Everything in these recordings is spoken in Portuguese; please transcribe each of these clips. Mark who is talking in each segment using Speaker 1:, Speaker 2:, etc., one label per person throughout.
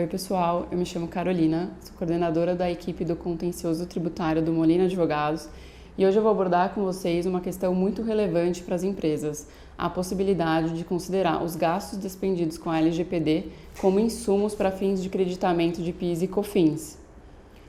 Speaker 1: Oi, pessoal. Eu me chamo Carolina, sou coordenadora da equipe do contencioso tributário do Molina Advogados e hoje eu vou abordar com vocês uma questão muito relevante para as empresas: a possibilidade de considerar os gastos despendidos com a LGPD como insumos para fins de creditamento de PIS e COFINS.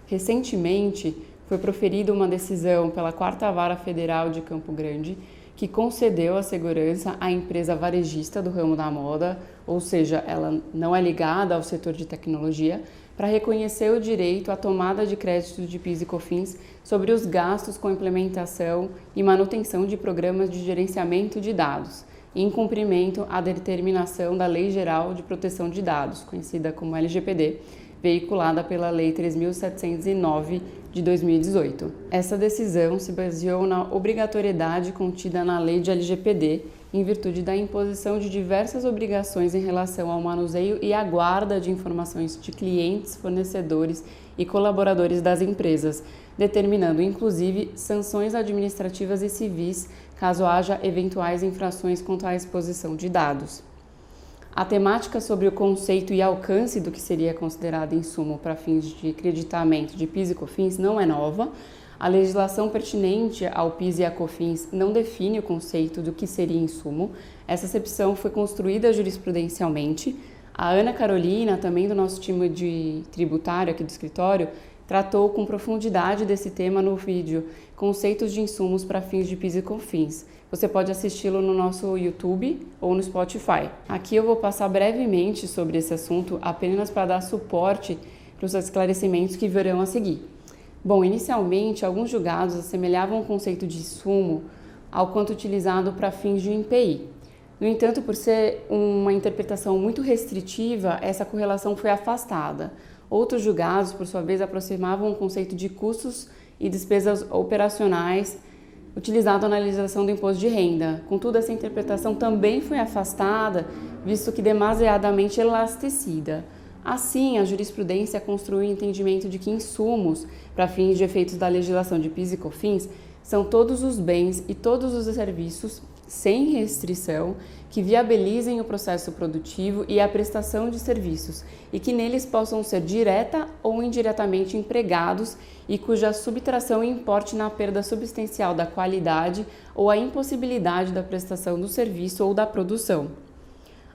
Speaker 1: Recentemente, foi proferida uma decisão pela Quarta Vara Federal de Campo Grande que concedeu a segurança à empresa varejista do ramo da moda, ou seja, ela não é ligada ao setor de tecnologia, para reconhecer o direito à tomada de créditos de PIS e COFINS sobre os gastos com implementação e manutenção de programas de gerenciamento de dados, em cumprimento à determinação da Lei Geral de Proteção de Dados, conhecida como LGPD, veiculada pela Lei 3.709 de 2018. Essa decisão se baseou na obrigatoriedade contida na Lei de LGPD, em virtude da imposição de diversas obrigações em relação ao manuseio e à guarda de informações de clientes, fornecedores e colaboradores das empresas, determinando inclusive sanções administrativas e civis caso haja eventuais infrações contra a exposição de dados. A temática sobre o conceito e alcance do que seria considerado insumo para fins de creditamento de PIS e COFINS não é nova. A legislação pertinente ao PIS e a COFINS não define o conceito do que seria insumo. Essa acepção foi construída jurisprudencialmente. A Ana Carolina, também do nosso time de tributário aqui do escritório, tratou com profundidade desse tema no vídeo Conceitos de insumos para fins de PIS e COFINS. Você pode assisti-lo no nosso YouTube ou no Spotify. Aqui eu vou passar brevemente sobre esse assunto apenas para dar suporte para os esclarecimentos que virão a seguir. Bom, inicialmente, alguns julgados assemelhavam o conceito de insumo ao quanto utilizado para fins de INPI. No entanto, por ser uma interpretação muito restritiva, essa correlação foi afastada. Outros julgados, por sua vez, aproximavam o conceito de custos e despesas operacionais utilizado na analisação do imposto de renda. Contudo, essa interpretação também foi afastada, visto que demasiadamente elastecida. Assim, a jurisprudência construiu o entendimento de que insumos, para fins de efeitos da legislação de PIS e COFINS, são todos os bens e todos os serviços sem restrição, que viabilizem o processo produtivo e a prestação de serviços e que neles possam ser direta ou indiretamente empregados e cuja subtração importe na perda substancial da qualidade ou a impossibilidade da prestação do serviço ou da produção.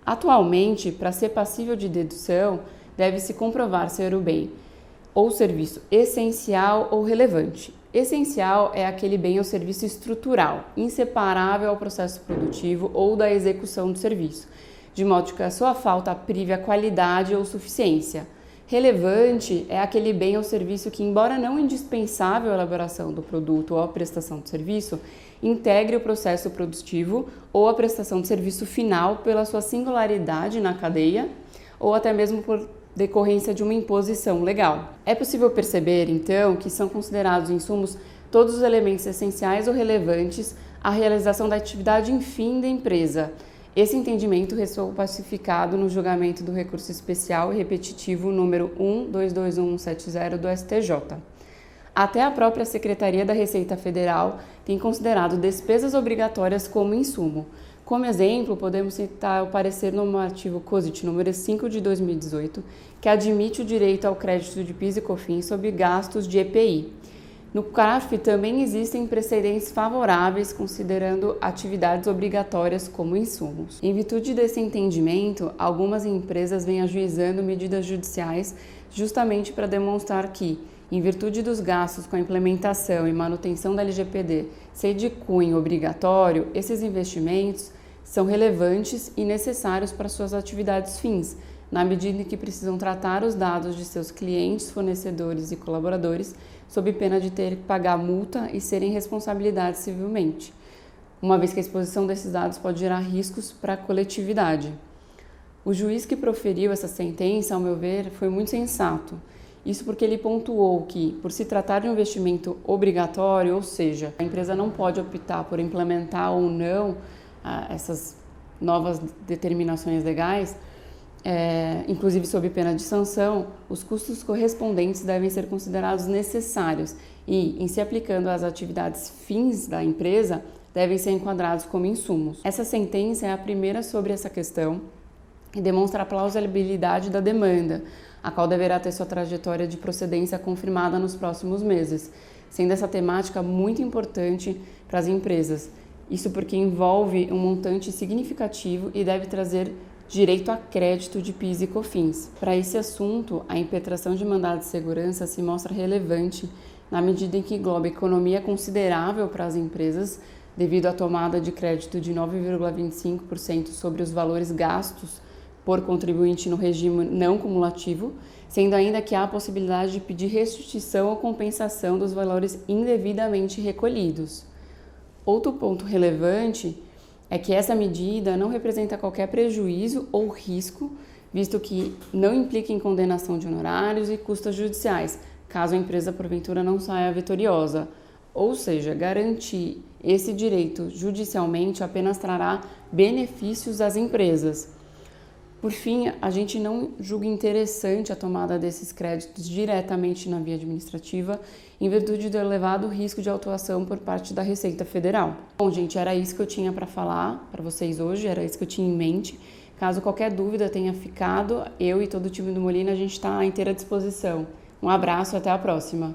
Speaker 1: Atualmente, para ser passível de dedução, deve-se comprovar ser o bem ou serviço essencial ou relevante, Essencial é aquele bem ou serviço estrutural, inseparável ao processo produtivo ou da execução do serviço, de modo que a sua falta prive a qualidade ou suficiência. Relevante é aquele bem ou serviço que, embora não indispensável à elaboração do produto ou à prestação de serviço, integre o processo produtivo ou a prestação de serviço final pela sua singularidade na cadeia ou até mesmo por decorrência de uma imposição legal. É possível perceber, então, que são considerados insumos todos os elementos essenciais ou relevantes à realização da atividade em fim da empresa. Esse entendimento ressoou pacificado no julgamento do recurso especial e repetitivo número 122170 do STJ. Até a própria Secretaria da Receita Federal tem considerado despesas obrigatórias como insumo, como exemplo, podemos citar o parecer normativo COSIT número 5 de 2018, que admite o direito ao crédito de PIS e COFINS sob gastos de EPI. No CARF também existem precedentes favoráveis considerando atividades obrigatórias como insumos. Em virtude desse entendimento, algumas empresas vêm ajuizando medidas judiciais justamente para demonstrar que, em virtude dos gastos com a implementação e manutenção da LGPD ser de cunho obrigatório, esses investimentos são relevantes e necessários para suas atividades fins, na medida em que precisam tratar os dados de seus clientes, fornecedores e colaboradores, sob pena de ter que pagar multa e serem responsabilidades civilmente, uma vez que a exposição desses dados pode gerar riscos para a coletividade. O juiz que proferiu essa sentença, ao meu ver, foi muito sensato. Isso porque ele pontuou que, por se tratar de um investimento obrigatório, ou seja, a empresa não pode optar por implementar ou não essas novas determinações legais, é, inclusive sob pena de sanção, os custos correspondentes devem ser considerados necessários e, em se aplicando às atividades fins da empresa, devem ser enquadrados como insumos. Essa sentença é a primeira sobre essa questão e demonstra a plausibilidade da demanda, a qual deverá ter sua trajetória de procedência confirmada nos próximos meses, sendo essa temática muito importante para as empresas. Isso porque envolve um montante significativo e deve trazer direito a crédito de PIS e COFINS. Para esse assunto, a impetração de mandado de segurança se mostra relevante na medida em que engloba economia considerável para as empresas, devido à tomada de crédito de 9,25% sobre os valores gastos por contribuinte no regime não cumulativo, sendo ainda que há a possibilidade de pedir restituição ou compensação dos valores indevidamente recolhidos. Outro ponto relevante é que essa medida não representa qualquer prejuízo ou risco, visto que não implica em condenação de honorários e custas judiciais, caso a empresa porventura não saia vitoriosa. Ou seja, garantir esse direito judicialmente apenas trará benefícios às empresas. Por fim, a gente não julga interessante a tomada desses créditos diretamente na via administrativa, em virtude do elevado risco de autuação por parte da Receita Federal. Bom, gente, era isso que eu tinha para falar para vocês hoje, era isso que eu tinha em mente. Caso qualquer dúvida tenha ficado, eu e todo o time do Molina, a gente está à inteira disposição. Um abraço até a próxima!